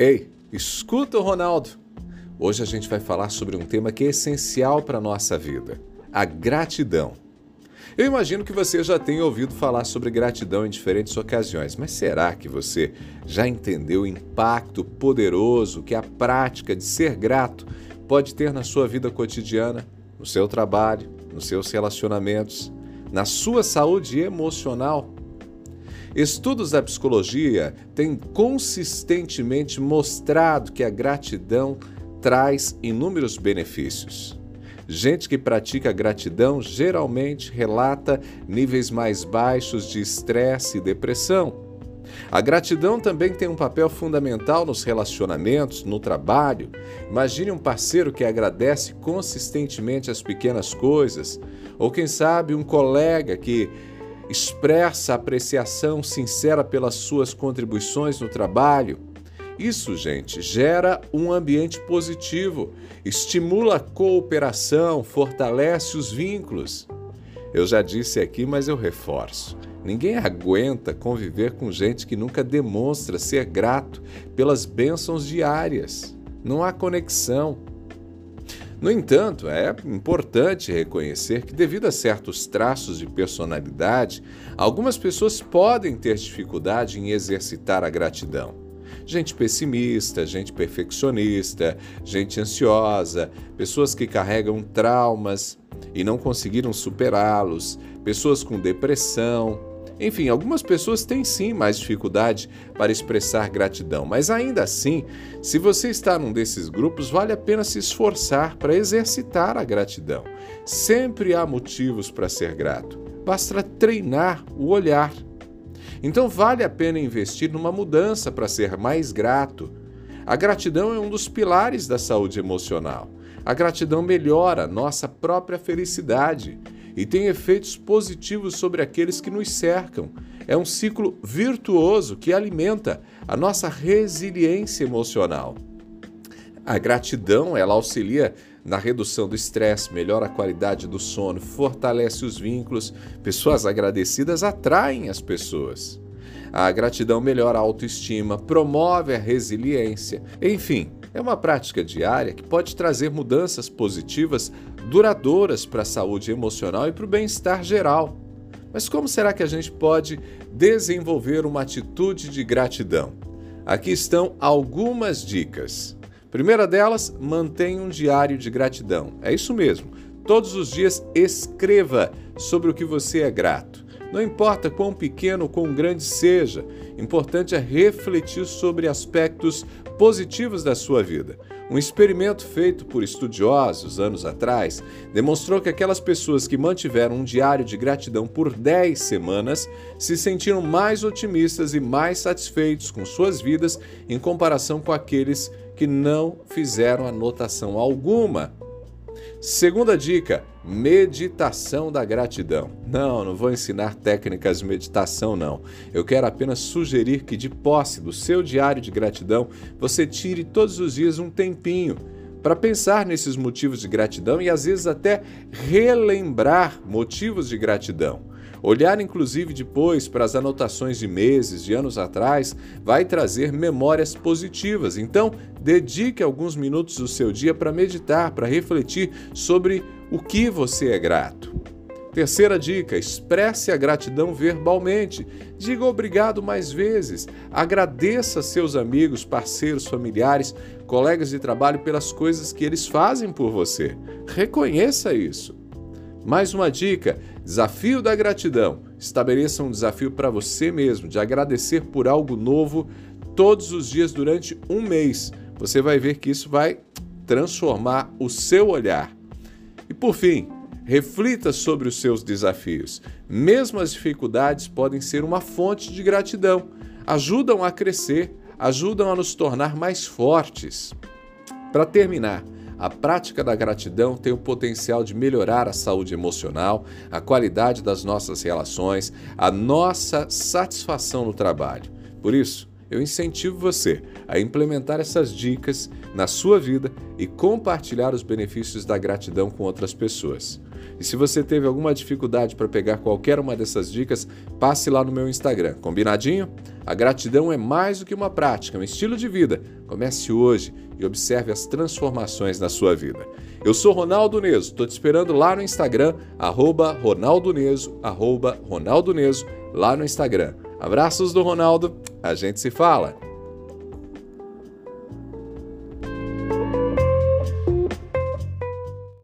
Ei, escuta o Ronaldo! Hoje a gente vai falar sobre um tema que é essencial para a nossa vida: a gratidão. Eu imagino que você já tenha ouvido falar sobre gratidão em diferentes ocasiões, mas será que você já entendeu o impacto poderoso que a prática de ser grato pode ter na sua vida cotidiana, no seu trabalho, nos seus relacionamentos, na sua saúde emocional? Estudos da psicologia têm consistentemente mostrado que a gratidão traz inúmeros benefícios. Gente que pratica gratidão geralmente relata níveis mais baixos de estresse e depressão. A gratidão também tem um papel fundamental nos relacionamentos, no trabalho. Imagine um parceiro que agradece consistentemente as pequenas coisas, ou quem sabe um colega que expressa apreciação sincera pelas suas contribuições no trabalho. Isso, gente, gera um ambiente positivo, estimula a cooperação, fortalece os vínculos. Eu já disse aqui, mas eu reforço. Ninguém aguenta conviver com gente que nunca demonstra ser grato pelas bênçãos diárias. Não há conexão. No entanto, é importante reconhecer que, devido a certos traços de personalidade, algumas pessoas podem ter dificuldade em exercitar a gratidão. Gente pessimista, gente perfeccionista, gente ansiosa, pessoas que carregam traumas e não conseguiram superá-los, pessoas com depressão, enfim, algumas pessoas têm sim mais dificuldade para expressar gratidão, mas ainda assim, se você está num desses grupos, vale a pena se esforçar para exercitar a gratidão. Sempre há motivos para ser grato, basta treinar o olhar. Então, vale a pena investir numa mudança para ser mais grato. A gratidão é um dos pilares da saúde emocional. A gratidão melhora nossa própria felicidade e tem efeitos positivos sobre aqueles que nos cercam. É um ciclo virtuoso que alimenta a nossa resiliência emocional. A gratidão, ela auxilia na redução do estresse, melhora a qualidade do sono, fortalece os vínculos. Pessoas agradecidas atraem as pessoas. A gratidão melhora a autoestima, promove a resiliência. Enfim, é uma prática diária que pode trazer mudanças positivas duradouras para a saúde emocional e para o bem-estar geral. Mas como será que a gente pode desenvolver uma atitude de gratidão? Aqui estão algumas dicas. Primeira delas, mantenha um diário de gratidão. É isso mesmo. Todos os dias escreva sobre o que você é grato. Não importa quão pequeno ou quão grande seja, importante é refletir sobre aspectos positivos da sua vida. Um experimento feito por estudiosos anos atrás demonstrou que aquelas pessoas que mantiveram um diário de gratidão por 10 semanas se sentiram mais otimistas e mais satisfeitos com suas vidas em comparação com aqueles que não fizeram anotação alguma Segunda dica: meditação da gratidão. Não, não vou ensinar técnicas de meditação, não. Eu quero apenas sugerir que, de posse do seu diário de gratidão, você tire todos os dias um tempinho para pensar nesses motivos de gratidão e às vezes até relembrar motivos de gratidão. Olhar, inclusive, depois para as anotações de meses, de anos atrás, vai trazer memórias positivas. Então, dedique alguns minutos do seu dia para meditar, para refletir sobre o que você é grato. Terceira dica: expresse a gratidão verbalmente. Diga obrigado mais vezes. Agradeça seus amigos, parceiros, familiares, colegas de trabalho pelas coisas que eles fazem por você. Reconheça isso. Mais uma dica: desafio da gratidão. Estabeleça um desafio para você mesmo de agradecer por algo novo todos os dias durante um mês. Você vai ver que isso vai transformar o seu olhar. E por fim, reflita sobre os seus desafios. Mesmo as dificuldades podem ser uma fonte de gratidão, ajudam a crescer, ajudam a nos tornar mais fortes. Para terminar, a prática da gratidão tem o potencial de melhorar a saúde emocional, a qualidade das nossas relações, a nossa satisfação no trabalho. Por isso, eu incentivo você a implementar essas dicas na sua vida e compartilhar os benefícios da gratidão com outras pessoas. E se você teve alguma dificuldade para pegar qualquer uma dessas dicas, passe lá no meu Instagram. Combinadinho? A gratidão é mais do que uma prática, é um estilo de vida. Comece hoje e observe as transformações na sua vida. Eu sou Ronaldo Neso, estou te esperando lá no Instagram, arroba Ronaldo Neso, arroba Ronaldo Neso, lá no Instagram. Abraços do Ronaldo, a gente se fala!